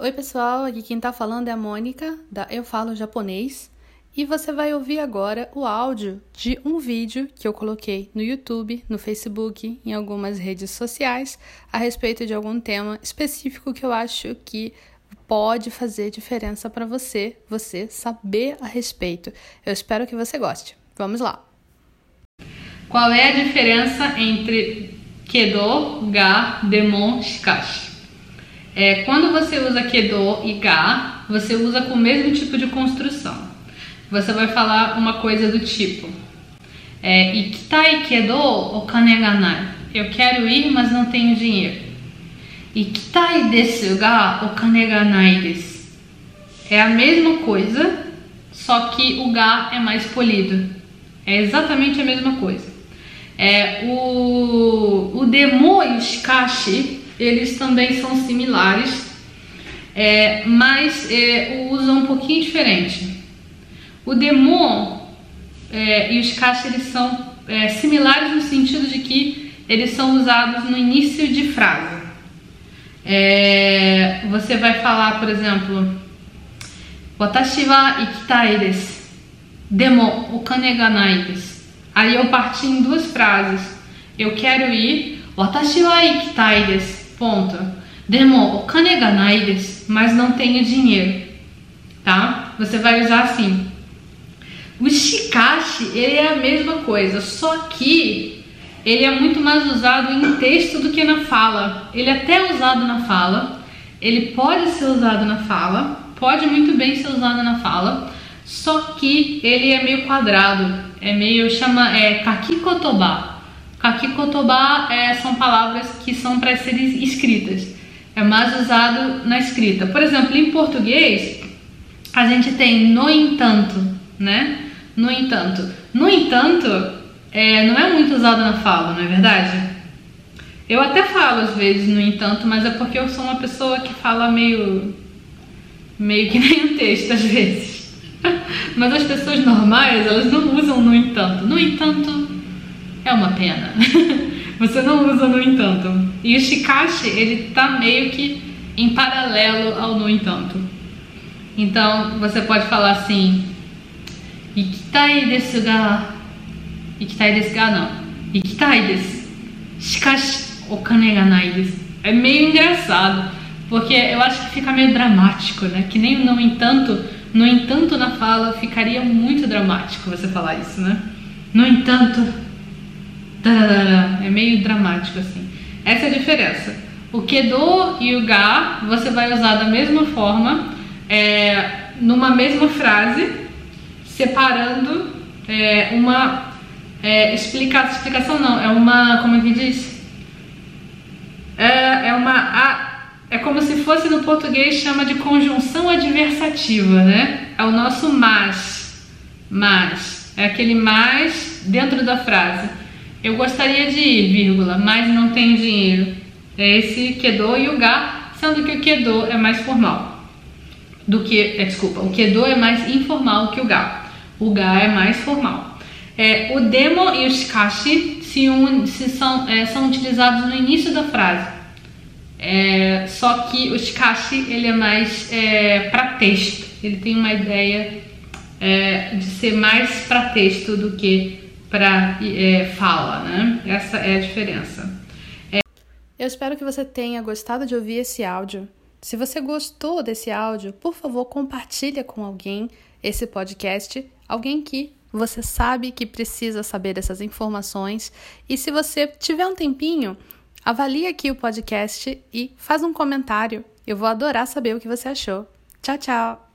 Oi, pessoal, aqui quem tá falando é a Mônica, da Eu Falo Japonês, e você vai ouvir agora o áudio de um vídeo que eu coloquei no YouTube, no Facebook, em algumas redes sociais, a respeito de algum tema específico que eu acho que pode fazer diferença para você, você saber a respeito. Eu espero que você goste. Vamos lá. Qual é a diferença entre kedo, ga, demon, shikashi? É, quando você usa Kedo e Ga, você usa com o mesmo tipo de construção. Você vai falar uma coisa do tipo: é, Ikitai Kedo o kane ga nai. Eu quero ir, mas não tenho dinheiro. Ikitai desu ga o kane ga nai desu. É a mesma coisa, só que o ga é mais polido. É exatamente a mesma coisa. É, o, o demo e o shikashi eles também são similares, é, mas é, o uso é um pouquinho diferente. O demon é, e os caixa eles são é, similares no sentido de que eles são usados no início de frase. É, você vai falar, por exemplo, Watashi wa ikitai desu. Demo okane. Aí eu parti em duas frases. Eu quero ir. Watashi wa. Ponto. Demo, o kane ga nai mas não tenho dinheiro, tá? Você vai usar assim. O shikashi, ele é a mesma coisa, só que ele é muito mais usado em texto do que na fala. Ele é até usado na fala, ele pode ser usado na fala, pode muito bem ser usado na fala, só que ele é meio quadrado, é meio chama é kakikotoba. Kakikotoba é, são palavras que são para serem escritas. É mais usado na escrita. Por exemplo, em português, a gente tem no entanto, né? No entanto. No entanto, é, não é muito usado na fala, não é verdade? Eu até falo às vezes no entanto, mas é porque eu sou uma pessoa que fala meio. meio que nem um texto às vezes. mas as pessoas normais, elas não usam no entanto. No entanto, é uma pena. Você não usa no entanto. E o shikashi, ele tá meio que em paralelo ao no entanto. Então, você pode falar assim: Ikitai desu ga. Ikitai desu ga não. Ikitai desu. Shikashi okane ga nai desu. É meio engraçado, porque eu acho que fica meio dramático, né? Que nem no entanto, no entanto na fala ficaria muito dramático você falar isso, né? No entanto, é meio dramático assim. Essa é a diferença. O Kedo e o Ga você vai usar da mesma forma, é, numa mesma frase, separando é, uma é, explica, explicação não, é uma, como é que diz? É, é uma, a, é como se fosse no português chama de conjunção adversativa, né? É o nosso mas, mas, é aquele mais dentro da frase. Eu gostaria de ir, vírgula, mas não tenho dinheiro. É esse Kedo e o Ga, sendo que o Kedo é mais formal do que, é, desculpa, o Kedo é mais informal que o Ga. O Ga é mais formal. É, o Demo e o Shikashi se, un, se são, é, são utilizados no início da frase. É, só que o Shikashi ele é mais é, para texto. Ele tem uma ideia é, de ser mais para texto do que para é, fala, né? Essa é a diferença. É... Eu espero que você tenha gostado de ouvir esse áudio. Se você gostou desse áudio, por favor, compartilhe com alguém esse podcast, alguém que você sabe que precisa saber dessas informações. E se você tiver um tempinho, avalie aqui o podcast e faz um comentário. Eu vou adorar saber o que você achou. Tchau, tchau!